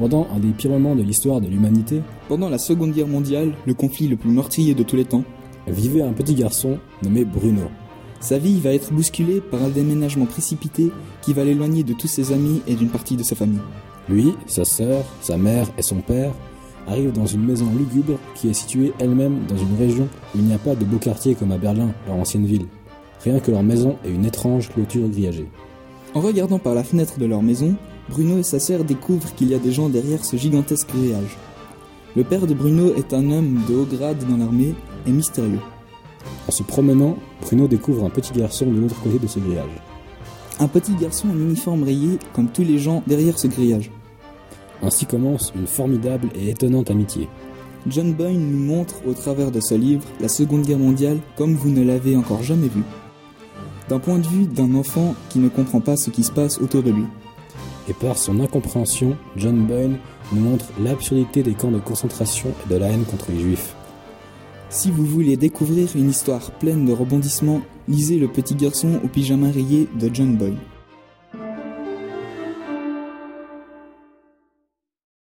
Pendant un des pires moments de l'histoire de l'humanité, Pendant la Seconde Guerre mondiale, le conflit le plus meurtrier de tous les temps, vivait un petit garçon nommé Bruno. sa vie va être bousculée par un déménagement précipité qui va l'éloigner de tous ses amis et d'une partie de sa famille. Lui, sa sœur, sa mère et son père arrivent dans une maison lugubre qui est située elle-même dans une région où il n'y a pas de beaux quartiers comme à Berlin, leur ancienne ville. Rien que leur maison et une étrange clôture grillagée. En regardant par la fenêtre de leur maison, Bruno et sa sœur découvrent qu'il y a des gens derrière ce gigantesque grillage. Le père de Bruno est un homme de haut grade dans l'armée et mystérieux. En se promenant, Bruno découvre un petit garçon de l'autre côté de ce grillage. Un petit garçon en uniforme rayé comme tous les gens derrière ce grillage. Ainsi commence une formidable et étonnante amitié. John Boyne nous montre au travers de ce livre la Seconde Guerre mondiale comme vous ne l'avez encore jamais vu. D'un point de vue d'un enfant qui ne comprend pas ce qui se passe autour de lui. Et par son incompréhension, John Boyne nous montre l'absurdité des camps de concentration et de la haine contre les juifs. Si vous voulez découvrir une histoire pleine de rebondissements, lisez Le petit garçon au pyjama rayé de John Boyne.